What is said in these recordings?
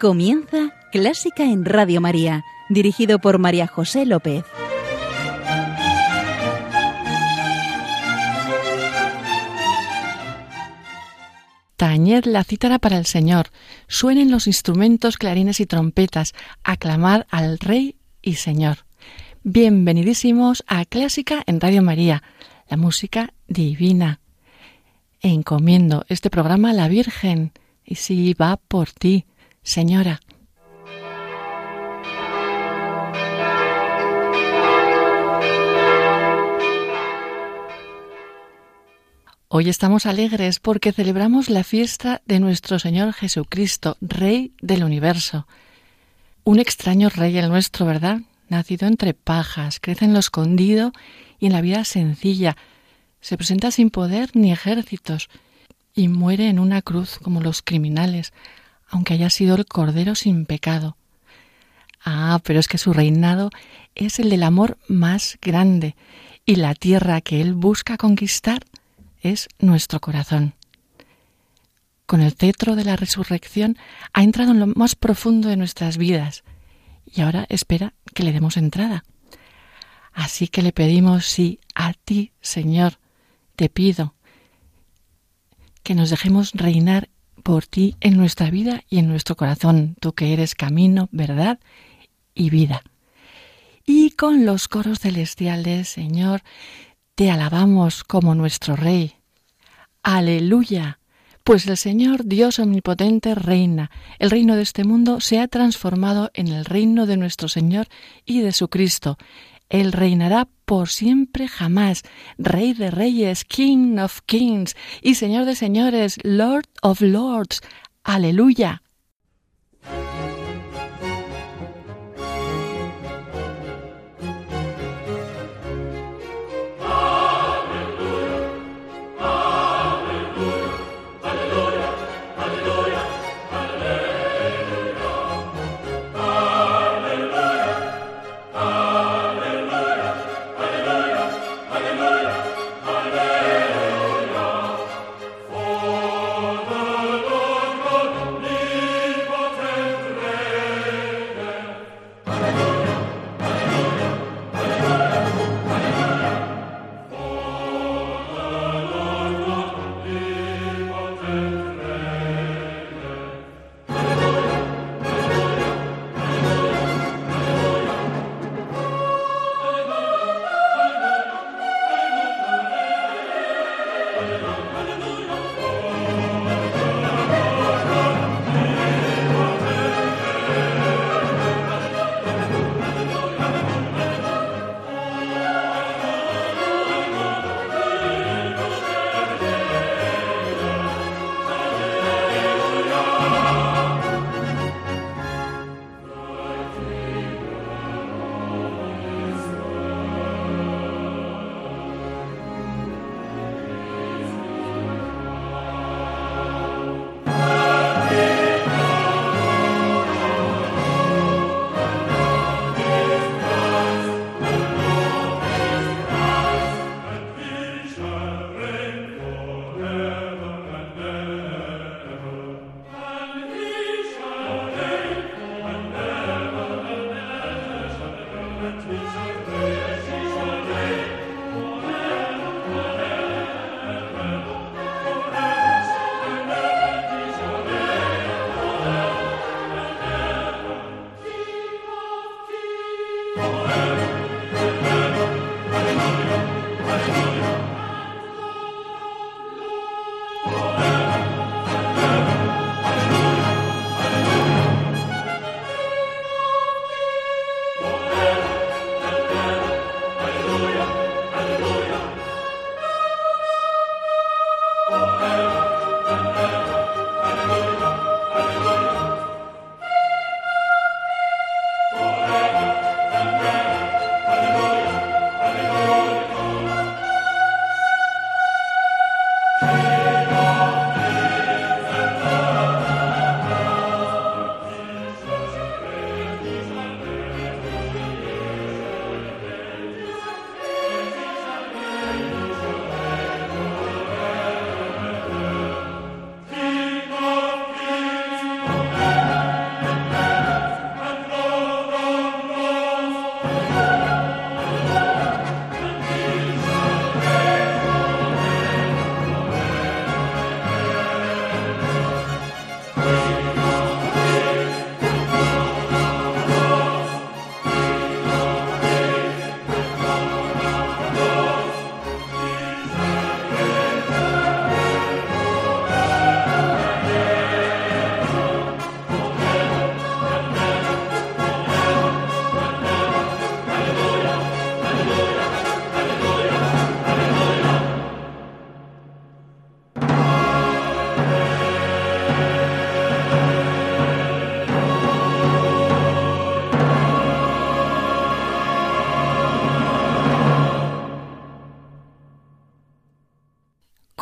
Comienza Clásica en Radio María, dirigido por María José López. Tañed la cítara para el Señor, suenen los instrumentos, clarines y trompetas, aclamad al Rey y Señor. Bienvenidísimos a Clásica en Radio María, la música divina. Encomiendo este programa a la Virgen, y si va por ti, Señora. Hoy estamos alegres porque celebramos la fiesta de nuestro Señor Jesucristo, Rey del universo. Un extraño rey el nuestro, ¿verdad? Nacido entre pajas, crece en lo escondido y en la vida sencilla. Se presenta sin poder ni ejércitos y muere en una cruz como los criminales, aunque haya sido el Cordero sin pecado. Ah, pero es que su reinado es el del amor más grande y la tierra que él busca conquistar es nuestro corazón. Con el cetro de la resurrección ha entrado en lo más profundo de nuestras vidas y ahora espera que le demos entrada. Así que le pedimos, sí, a ti, Señor, te pido que nos dejemos reinar por ti en nuestra vida y en nuestro corazón, tú que eres camino, verdad y vida. Y con los coros celestiales, Señor, te alabamos como nuestro Rey. Aleluya. Pues el Señor Dios Omnipotente reina. El reino de este mundo se ha transformado en el reino de nuestro Señor y de su Cristo. Él reinará por siempre jamás, Rey de Reyes, King of Kings y Señor de Señores, Lord of Lords. Aleluya.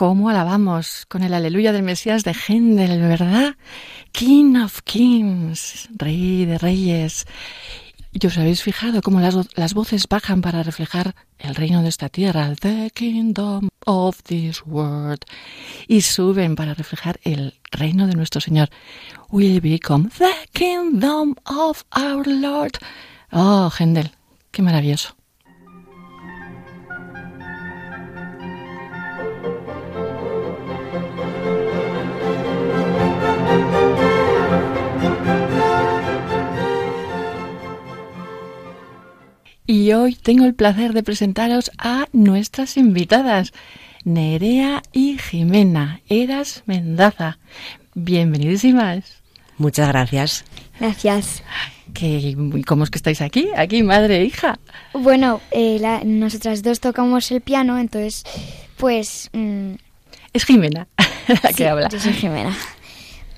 Cómo alabamos con el aleluya del Mesías de Händel, ¿verdad? King of Kings, Rey de Reyes. ¿Y os habéis fijado cómo las, las, voces bajan para reflejar el reino de esta tierra, the kingdom of this world, y suben para reflejar el reino de nuestro Señor? Will become the kingdom of our Lord. Oh, Händel, qué maravilloso. Y hoy tengo el placer de presentaros a nuestras invitadas, Nerea y Jimena Eras Mendaza. Bienvenidísimas. Muchas gracias. Gracias. ¿Cómo es que estáis aquí? Aquí, madre e hija. Bueno, eh, nosotras dos tocamos el piano, entonces, pues... Mm, es Jimena la que habla. Yo soy Jimena.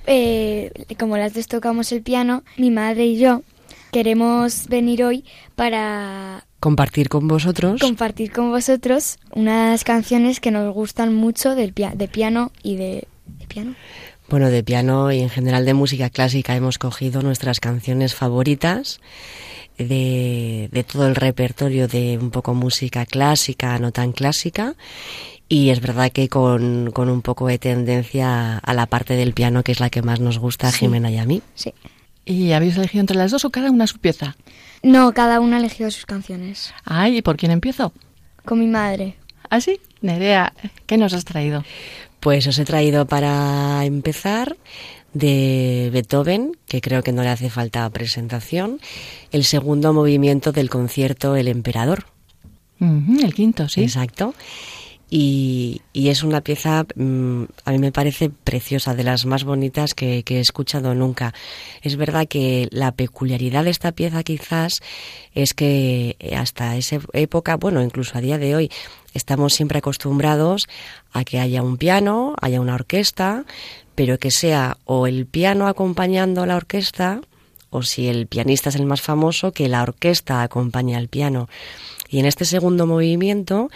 Eh, como las dos tocamos el piano, mi madre y yo queremos venir hoy para compartir con vosotros compartir con vosotros unas canciones que nos gustan mucho del de piano y de, piano. Bueno, de piano y en general de música clásica hemos cogido nuestras canciones favoritas de, de todo el repertorio de un poco música clásica, no tan clásica, y es verdad que con, con, un poco de tendencia a la parte del piano, que es la que más nos gusta a Jimena y a mí. Sí. ¿Y habéis elegido entre las dos o cada una su pieza? No, cada una ha elegido sus canciones. Ay, ¿y por quién empiezo? Con mi madre. ¿Ah, sí? Nerea, ¿qué nos has traído? Pues os he traído para empezar de Beethoven, que creo que no le hace falta presentación, el segundo movimiento del concierto El Emperador. el quinto, sí. Exacto. Y, es una pieza, mm, a mí me parece preciosa, de las más bonitas que, he escuchado nunca. Es verdad que la peculiaridad de esta pieza quizás es que hasta esa época, bueno, incluso a día de hoy, estamos siempre acostumbrados a que haya un piano, haya una orquesta, pero que sea o el piano acompañando a la orquesta, o si el pianista es el más famoso, que la orquesta acompañe al piano. Y en este segundo movimiento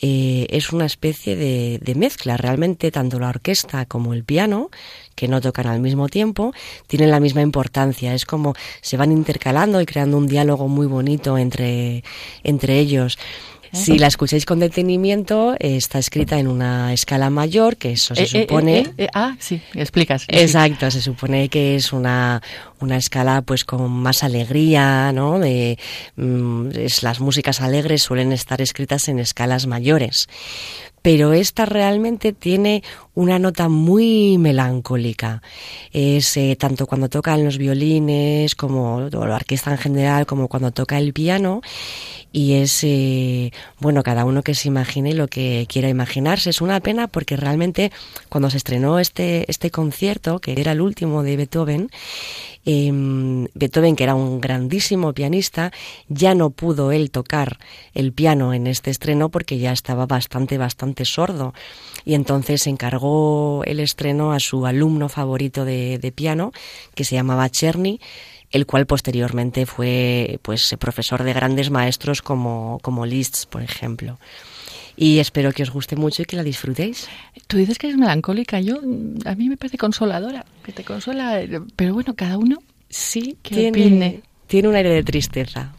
eh, es una especie de, de, mezcla. Realmente tanto la orquesta como el piano, que no tocan al mismo tiempo, tienen la misma importancia. Es como se van intercalando y creando un diálogo muy bonito entre, entre ellos. Si la escucháis con detenimiento, eh, está escrita en una escala mayor, que eso se eh, supone... ah, sí, explicas. Exacto, se supone que es una, una escala pues con más alegría, ¿no? De, mm, es, las músicas alegres suelen estar escritas en escalas mayores pero esta realmente tiene una nota muy melancólica. Es eh, tanto cuando tocan los violines como la orquesta en general, como cuando toca el piano. Y es, eh, bueno, cada uno que se imagine lo que quiera imaginarse. Es una pena porque realmente cuando se estrenó este, este concierto, que era el último de Beethoven, eh, Beethoven, que era un grandísimo pianista, ya no pudo él tocar el piano en este estreno porque ya estaba bastante, bastante sordo. Y entonces encargó el estreno a su alumno favorito de, de piano, que se llamaba Cherny, el cual posteriormente fue pues profesor de grandes maestros como, como Liszt, por ejemplo y espero que os guste mucho y que la disfrutéis. Tú dices que es melancólica, yo a mí me parece consoladora, que te consuela, pero bueno, cada uno sí tiene, tiene un aire de tristeza.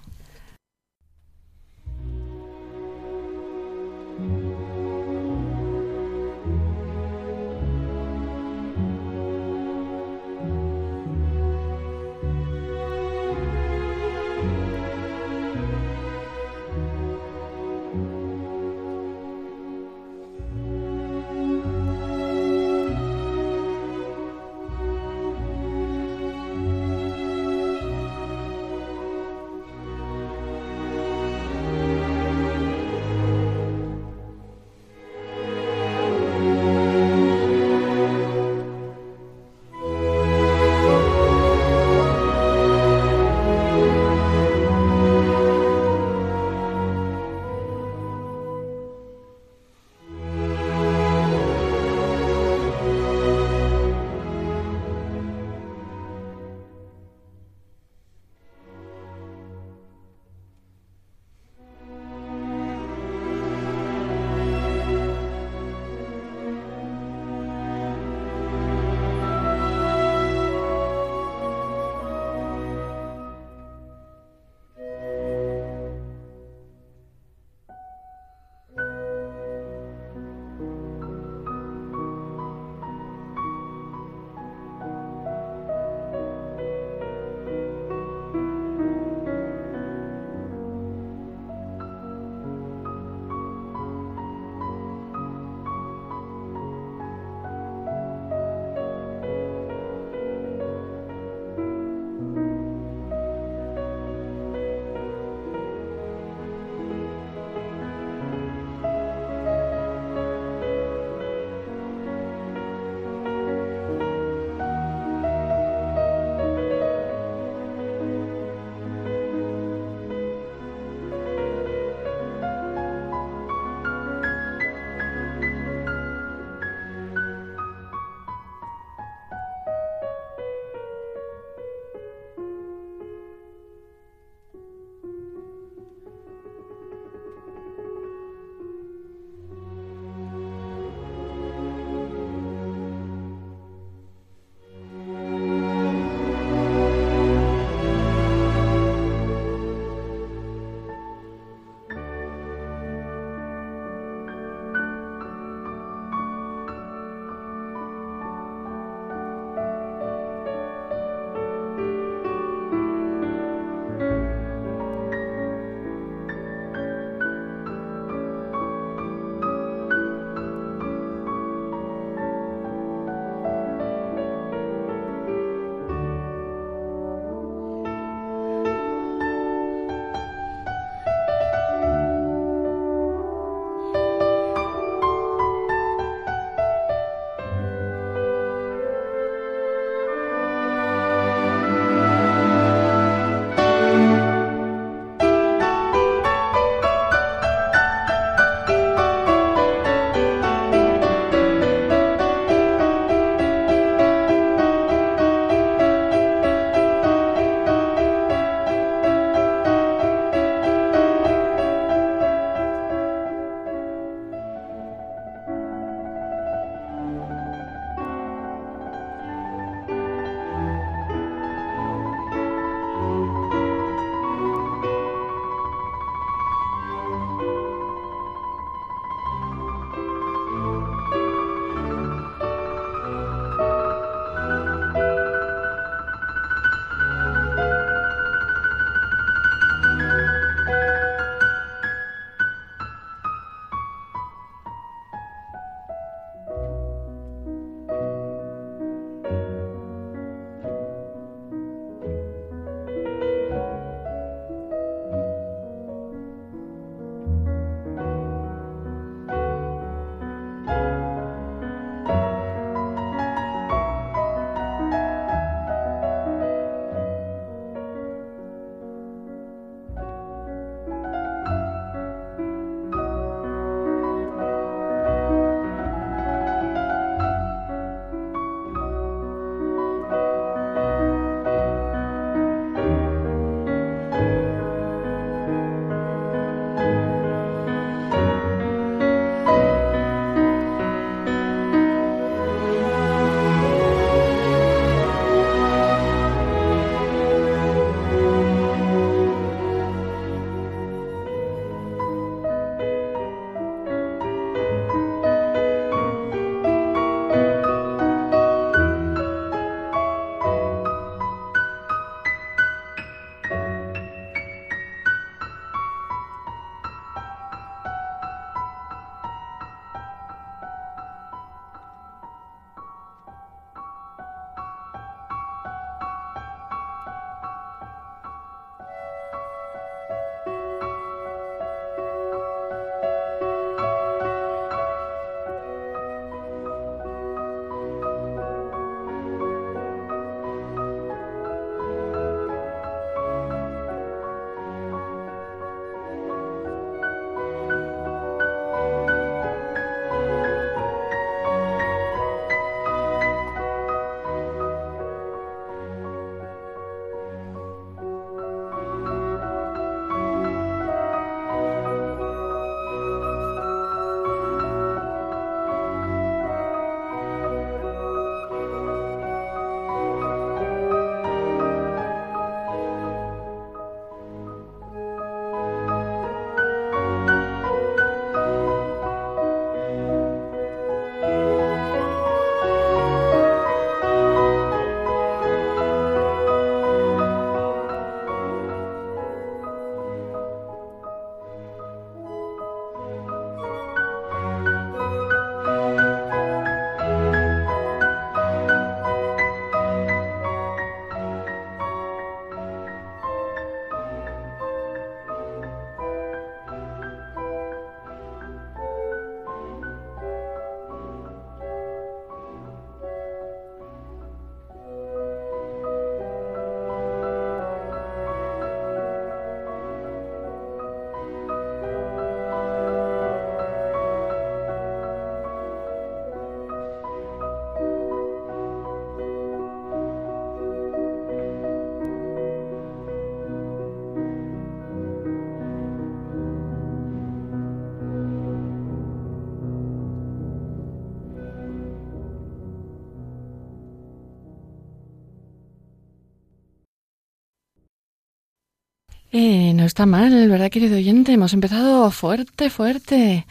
Está mal, ¿verdad, querido oyente? Hemos empezado fuerte, fuerte.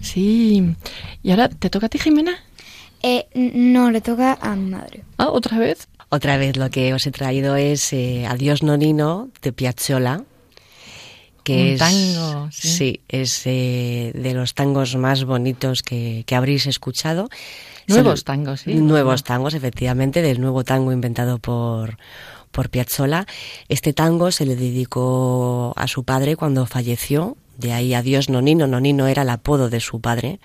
Sí. ¿Y ahora te toca a ti, Jimena? Eh, no, le toca a mi madre. Ah, ¿otra vez? Otra vez lo que os he traído es eh, Adiós Nonino de Piazzolla. Que Un es, tango, sí. es eh, de los tangos más bonitos que, que habréis escuchado. Nuevos Se- tangos, sí. Nuevos tangos, efectivamente, del nuevo tango inventado por, por Piazzolla. Este tango se le dedicó a su padre cuando falleció, de ahí Adiós Nonino. Nonino era el apodo de su padre.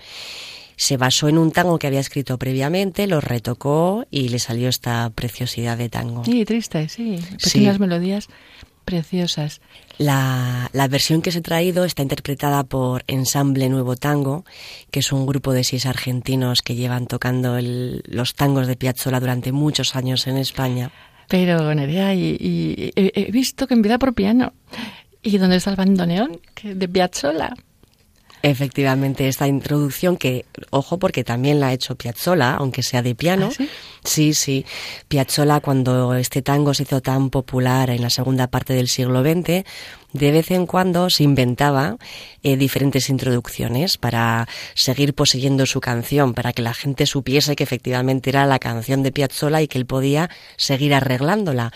Se basó en un tango que había escrito previamente, lo retocó y le salió esta preciosidad de tango. Sí, triste, sí. Pequeñas Sí. melodías preciosas. La, la versión que os he traído está interpretada por Ensamble Nuevo Tango, que es un grupo de seis argentinos que llevan tocando el- los tangos de Piazzolla durante muchos años en España. Pero, Nerea, y, y- he, visto que en vida por piano. ¿Y dónde está el bandoneón? Que de Piazzolla. Efectivamente, esta introducción que, ojo, porque también la ha hecho Piazzolla, aunque sea de piano. ¿Ah, sí? Sí, sí. Piazzolla, cuando este tango se hizo tan popular en la segunda parte del siglo XX, de vez en cuando se inventaba eh, diferentes introducciones para seguir poseyendo su canción, para que la gente supiese que efectivamente era la canción de Piazzolla y que él podía seguir arreglándola.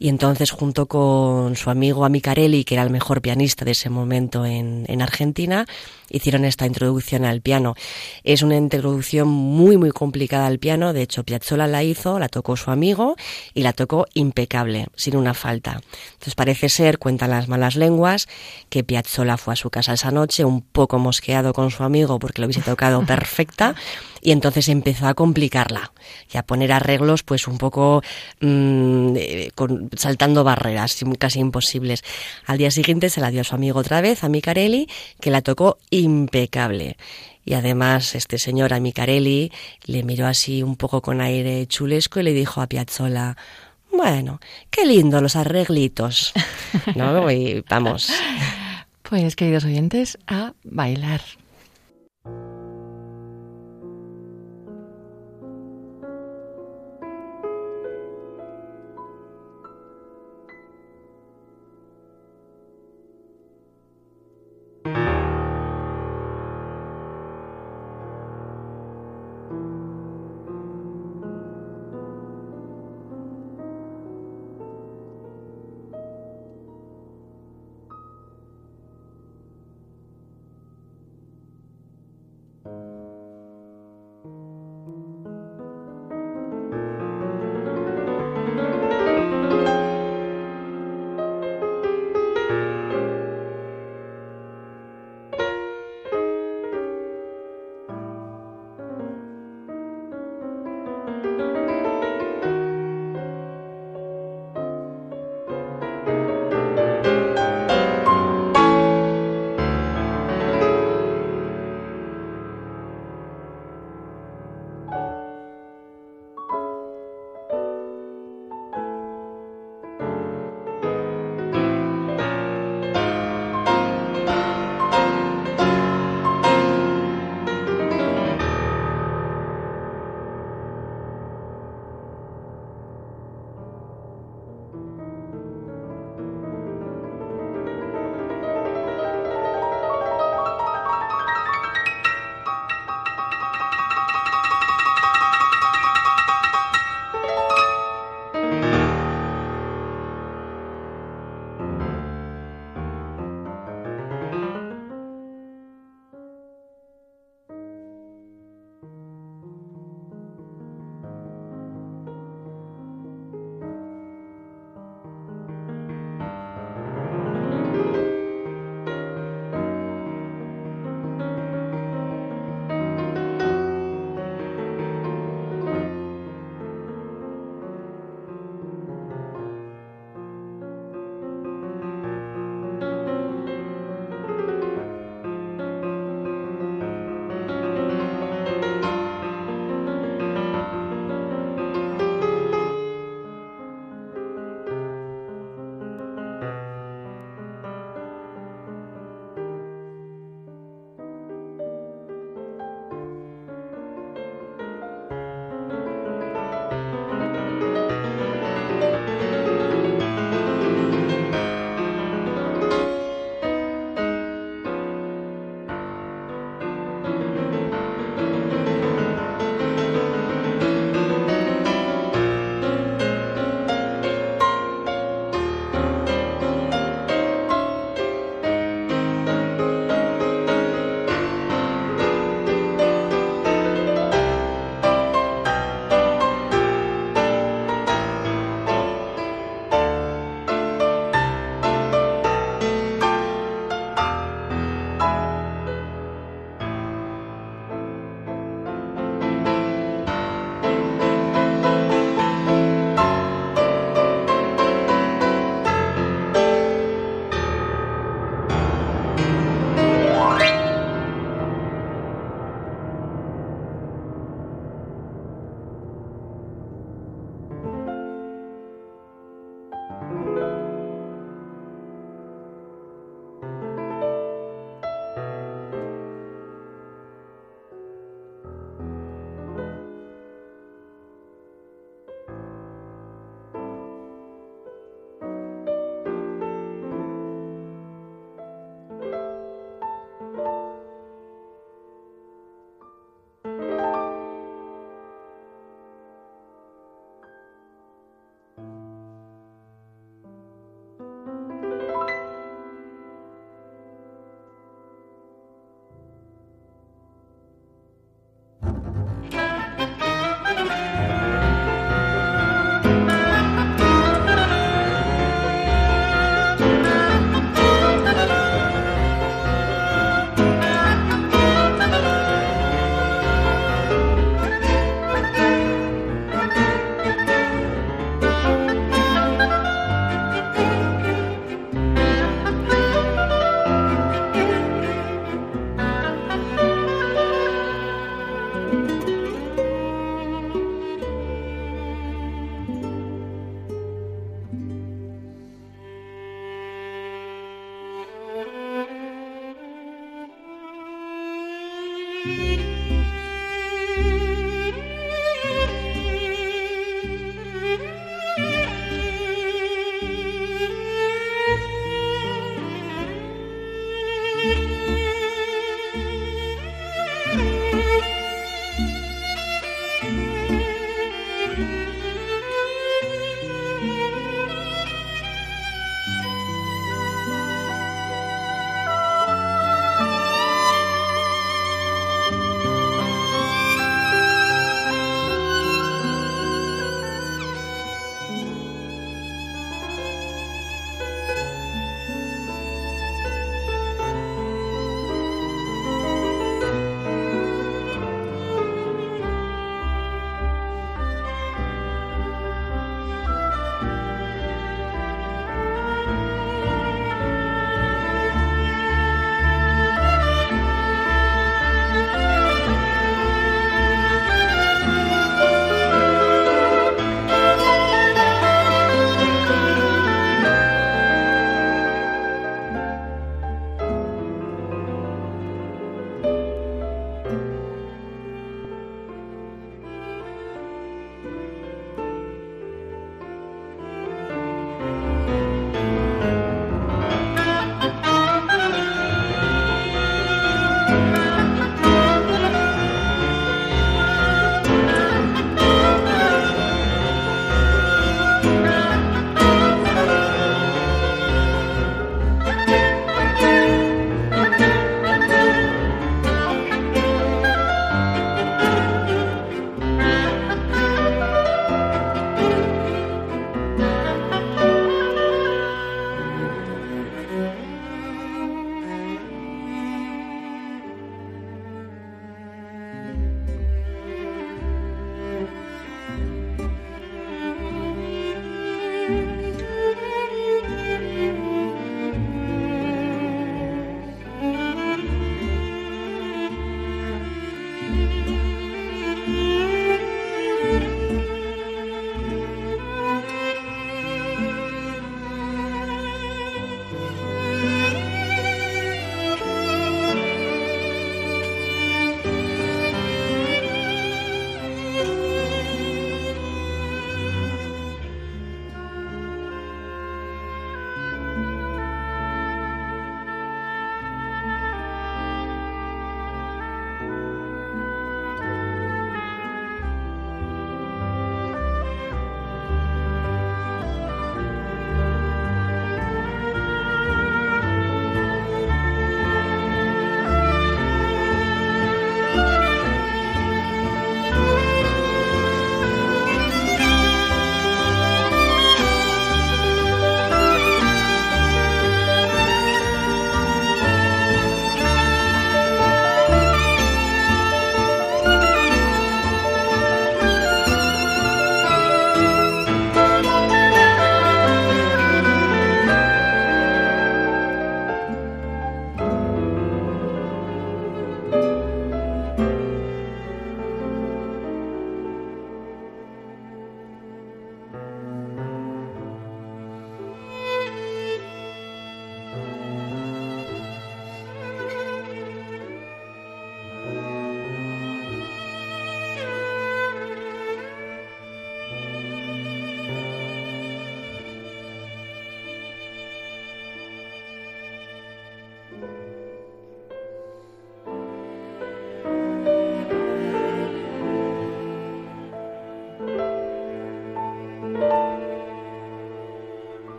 Y entonces, junto con su amigo Amicarelli, que era el mejor pianista de ese momento en, en Argentina, hicieron esta introducción al piano. Es una introducción muy, muy complicada al piano. De hecho, Piazzolla la hizo, la tocó su amigo y la tocó impecable, sin una falta. Entonces, parece ser, cuentan las malas lenguas, que Piazzolla fue a su casa esa noche un poco mosqueado con su amigo porque lo hubiese tocado perfecta y entonces empezó a complicarla y a poner arreglos pues un poco mm, eh, con- saltando barreras casi imposibles. Al día siguiente se la dio a su amigo otra vez, a Micarelli, que la tocó impecable. Y además este señor, a Micarelli, le miró así un poco con aire chulesco y le dijo a Piazzolla, bueno, qué lindo los arreglitos. ¿No? Y vamos. Pues, queridos oyentes, a bailar.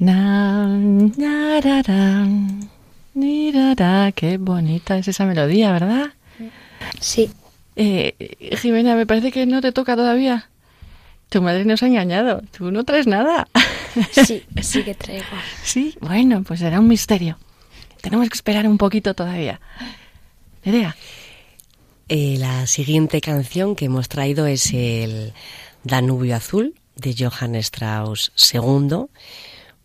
Na, na, ra, ra, ni, ra, ra. Qué bonita es esa melodía, ¿verdad? Sí. Eh, Jimena, me parece que no te toca todavía. Tu madre nos ha engañado. Tú no traes nada. Sí, sí que traigo. Sí, bueno, pues será un misterio. Tenemos que esperar un poquito todavía. Nerea. Eh, la siguiente canción que hemos traído es el Danubio Azul de Johann Strauss II,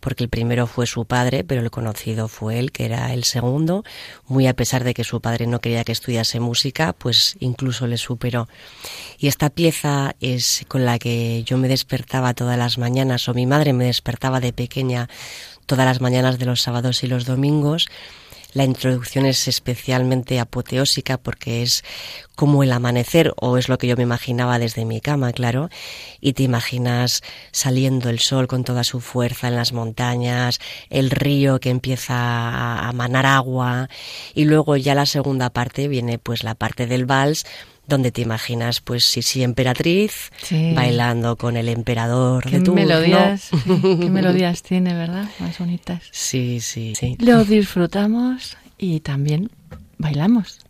porque el primero fue su padre, pero el conocido fue él, que era el segundo. Muy a pesar de que su padre no quería que estudiase música, pues incluso le superó. Y esta pieza es con la que yo me despertaba todas las mañanas, o mi madre me despertaba de pequeña todas las mañanas de los sábados y los domingos la introducción es especialmente apoteósica porque es como el amanecer, o es lo que yo me imaginaba desde mi cama, claro, y te imaginas saliendo el sol con toda su fuerza en las montañas, el río que empieza a manar agua, y luego ya la segunda parte viene pues la parte del vals, donde te imaginas, pues, sí, sí, emperatriz, bailando con el emperador ¿Qué de turno. melodías, qué melodías tiene, ¿verdad? Más bonitas. Sí, sí, sí. Lo disfrutamos y también bailamos.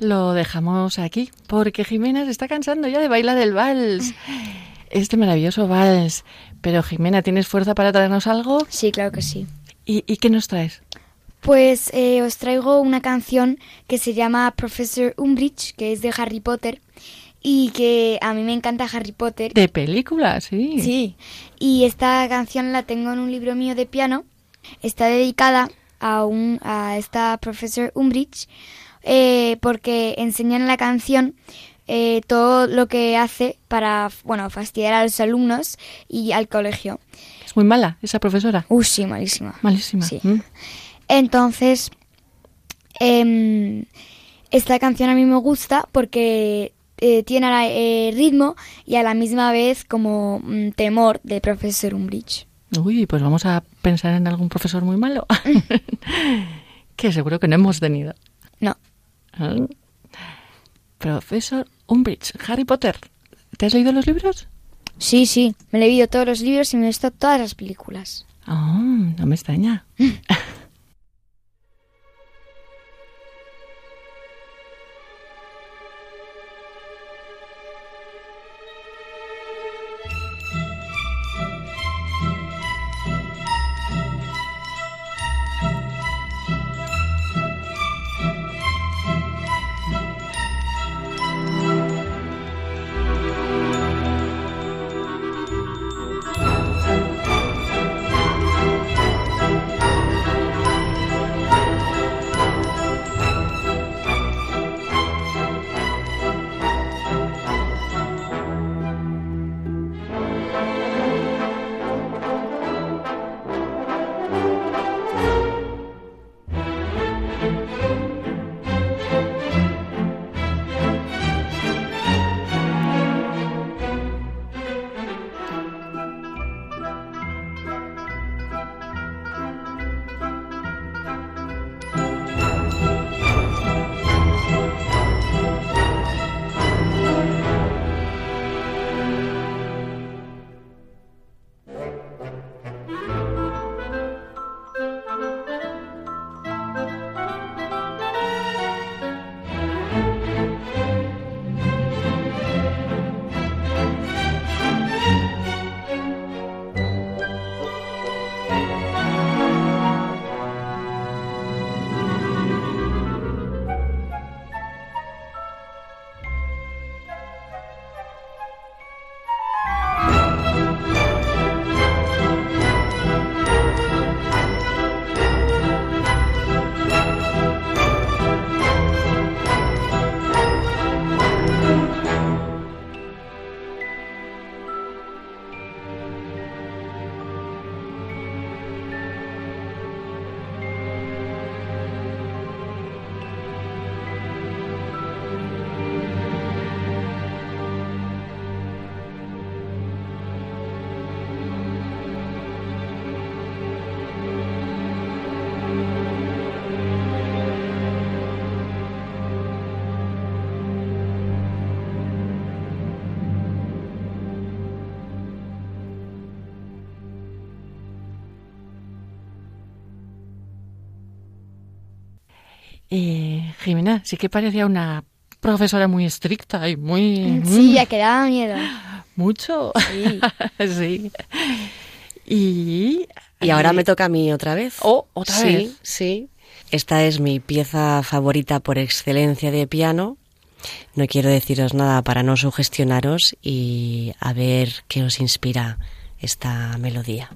Lo dejamos aquí porque Jimena se está cansando ya de bailar el vals. Este maravilloso vals. Pero Jimena, ¿tienes fuerza para traernos algo? Sí, claro que sí. ¿Y, qué nos traes? Pues eh, os traigo una canción que se llama Professor Umbridge, que es de Harry Potter y que a mí me encanta Harry Potter. De película, sí. Sí. Y esta canción la tengo en un libro mío de piano. Está dedicada a, un, a esta Professor Umbridge eh, porque enseña en la canción eh, todo lo que hace para, bueno, fastidiar a los alumnos y al colegio. Es muy mala esa profesora. Uh, sí, malísima. Malísima. Sí. Mm. Entonces, em, esta canción a mí me gusta porque eh, tiene eh, ritmo y a la misma vez como mm, temor de profesor Umbridge. Uy, pues vamos a pensar en algún profesor muy malo. que seguro que no hemos tenido. No. Profesor Umbridge, Harry Potter. ¿Te has leído los libros? Sí, sí, me he leído todos los libros y me he visto todas las películas. Oh, no me extraña. Eh, Jimena, sí que parecía una profesora muy estricta y muy... Sí, ya que daba miedo. Mucho. Sí. sí. Y... Y ahora me toca a mí otra vez. Oh, otra sí, vez. Sí, Esta es mi pieza favorita por excelencia de piano. No quiero deciros nada para no sugestionaros y a ver qué os inspira esta melodía.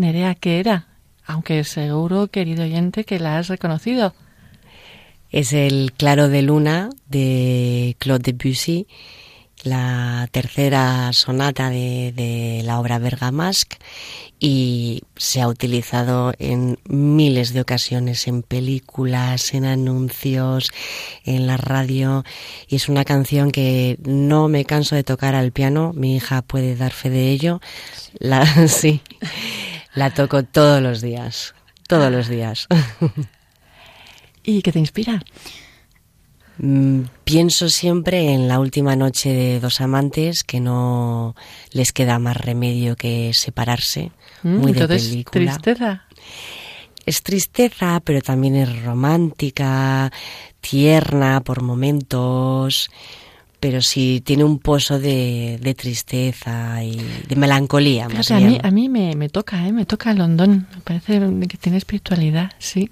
Nerea, ¿qué era? Aunque seguro, querido oyente, que la has reconocido. Es el Claro de Luna de Claude Debussy, la tercera sonata de, de la obra Bergamasque y se ha utilizado en miles de ocasiones en películas, en anuncios, en la radio y es una canción que no me canso de tocar al piano, mi hija puede dar fe de ello. La sí. La toco todos los días, todos los días. ¿Y qué te inspira? Mm, pienso siempre en la última noche de dos amantes que no les queda más remedio que separarse. Mm, muy de película. tristeza. Es tristeza, pero también es romántica, tierna por momentos, pero sí tiene un pozo de, de tristeza y de melancolía. Más a mí, a mí me, me toca, ¿eh? Me toca Londón. Me parece que tiene espiritualidad, sí.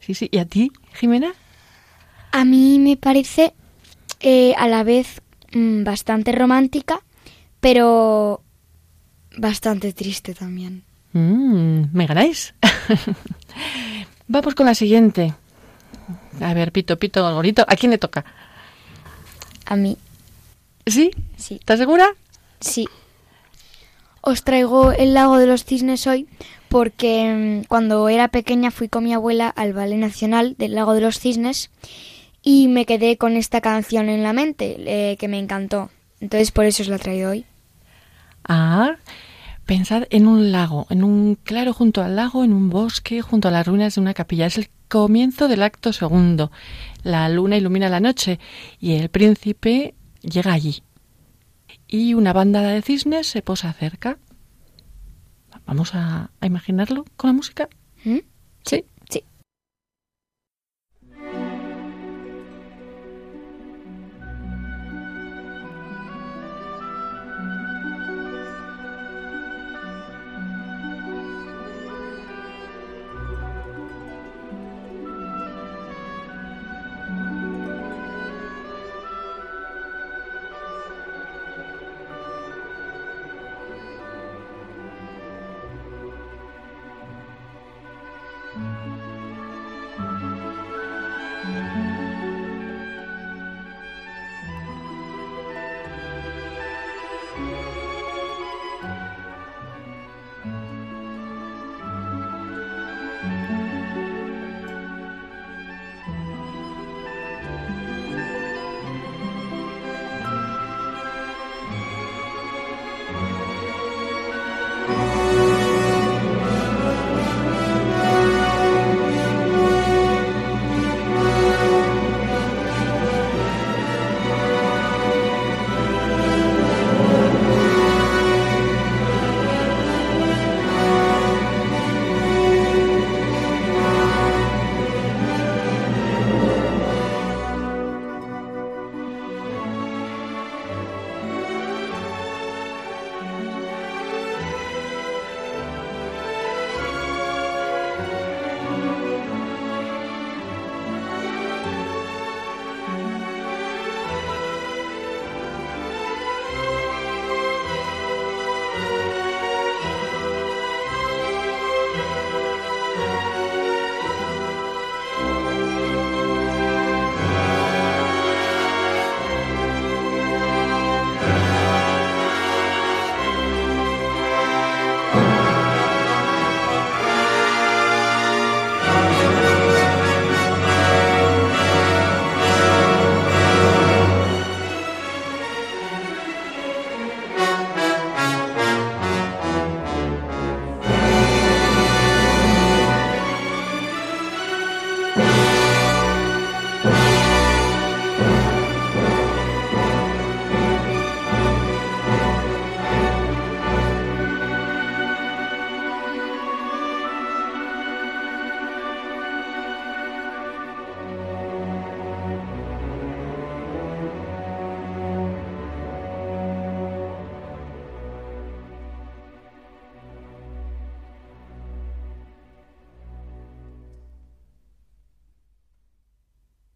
Sí, sí. ¿Y a ti, Jimena? A mí me parece eh, a la vez mm, bastante romántica, pero bastante triste también. Mm, ¿Me ganáis? Vamos con la siguiente. A ver, Pito, Pito, Gorito, ¿a quién le toca? A mí, ¿Sí? sí. ¿Estás segura? Sí. Os traigo el lago de los cisnes hoy porque mm, cuando era pequeña fui con mi abuela al Ballet Nacional del lago de los cisnes y me quedé con esta canción en la mente eh, que me encantó. Entonces por eso os la he traído hoy. Ah, pensad en un lago, en un claro junto al lago, en un bosque, junto a las ruinas de una capilla. Es el comienzo del acto segundo. La luna ilumina la noche y el príncipe llega allí. Y una banda de cisnes se posa cerca. Vamos a, a imaginarlo con la música. ¿Mm? Sí.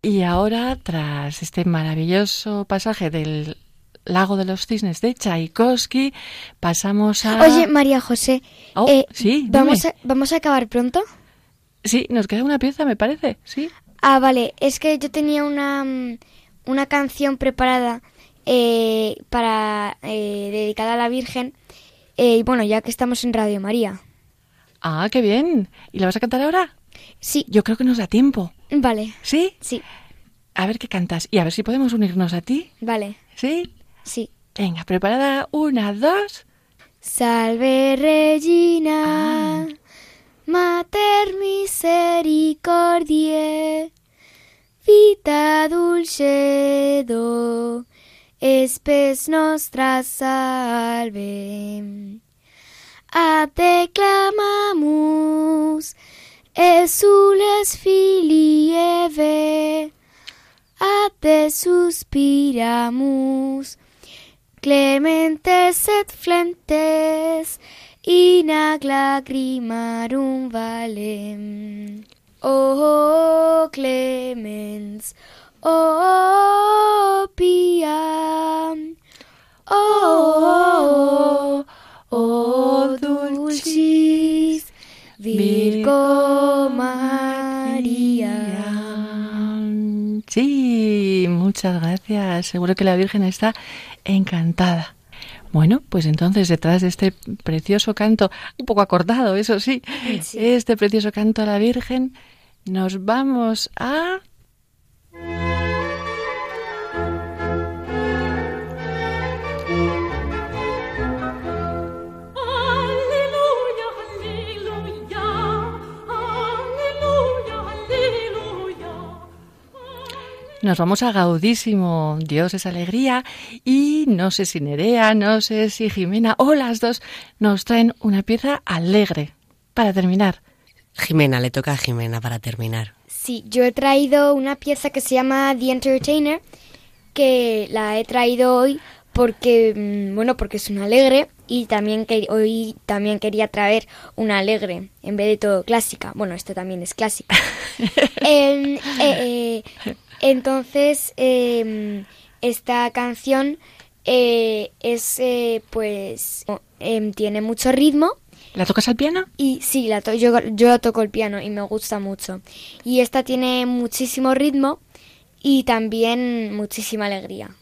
Y ahora, tras este maravilloso pasaje del Lago de los Cisnes de Tchaikovsky, pasamos a... Oye, María José, Oh, eh, sí, ¿vamos, a, ¿vamos a acabar pronto? Sí, nos queda una pieza, me parece, sí. Ah, vale, es que yo tenía una, mm, una canción preparada eh, para eh, dedicada a la Virgen. eh, y bueno, ya que estamos en Radio María. Ah, qué bien. ¿Y la vas a cantar ahora? Sí, Yo creo que nos da tiempo. Vale, ¿Sí? sí, A ver qué cantas. Y a ver si podemos unirnos a ti. vale, ¿Sí? sí. Venga, preparada. Una, dos. Salve Regina, Mater misericordiae, vita dulcedo, espes nostra salve. A te clamamus, exules filii Eve, a te suspiramus, Clementes et flentes, in ac lacrimarum valem. O clemens, o pia, o, o dulcis Virgo María. Sí, muchas gracias. Seguro que la Virgen está encantada. Bueno, pues entonces detrás de este precioso canto, un poco acordado, eso sí, Sí. este precioso canto a la Virgen, nos vamos a... Nos vamos a Gaudísimo, Dios es alegría, y no sé si Nerea, no sé si Jimena o las dos nos traen una pieza alegre para terminar. Jimena, le toca a Jimena para terminar. Sí, yo he traído una pieza que se llama The Entertainer, que la he traído hoy porque, mm, bueno, porque es una alegre y también que hoy también quería traer una alegre en vez de todo clásica. Bueno, esta también es clásica. Em, eh, eh, entonces, em, esta canción eh, es, eh, pues, em, tiene mucho ritmo ¿La tocas al piano? y sí, la to- yo, yo toco el piano y me gusta mucho. Y esta tiene muchísimo ritmo y también muchísima alegría.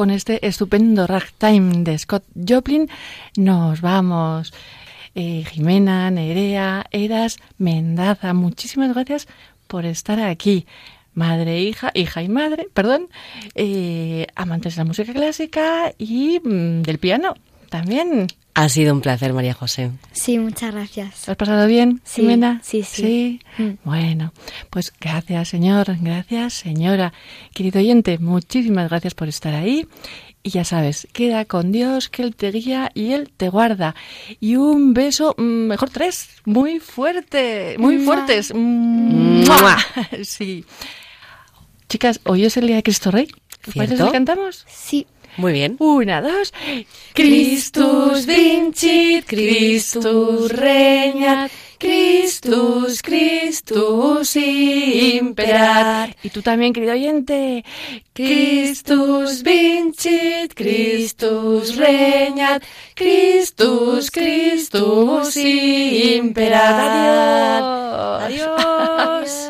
Con este estupendo ragtime de Scott Joplin, nos vamos. Eh, Jimena, Nerea, Eras, Mendaza, muchísimas gracias por estar aquí. Madre, hija, hija y madre, perdón, eh, amantes de la música clásica y mm, del piano también. Ha sido un placer, María José. Sí, muchas gracias. ¿Lo has pasado bien, Sí, Jimena? sí, sí. Mm. Bueno, pues gracias, señor, gracias, señora. Querido oyente, muchísimas gracias por estar ahí. Y ya sabes, queda con Dios, que Él te guía y Él te guarda. Y un beso, mm, mejor tres, muy fuerte, muy Mua. fuertes. Mua. Sí. Chicas, hoy es el día de Cristo Rey. ¿Os parece cantamos? Sí. Muy bien. Una, dos. Christus vincit, Christus regnat, Christus, Christus imperat. Y tú también, querido oyente. Christus vincit, Christus regnat, Christus, Christus imperat. Adiós. Adiós.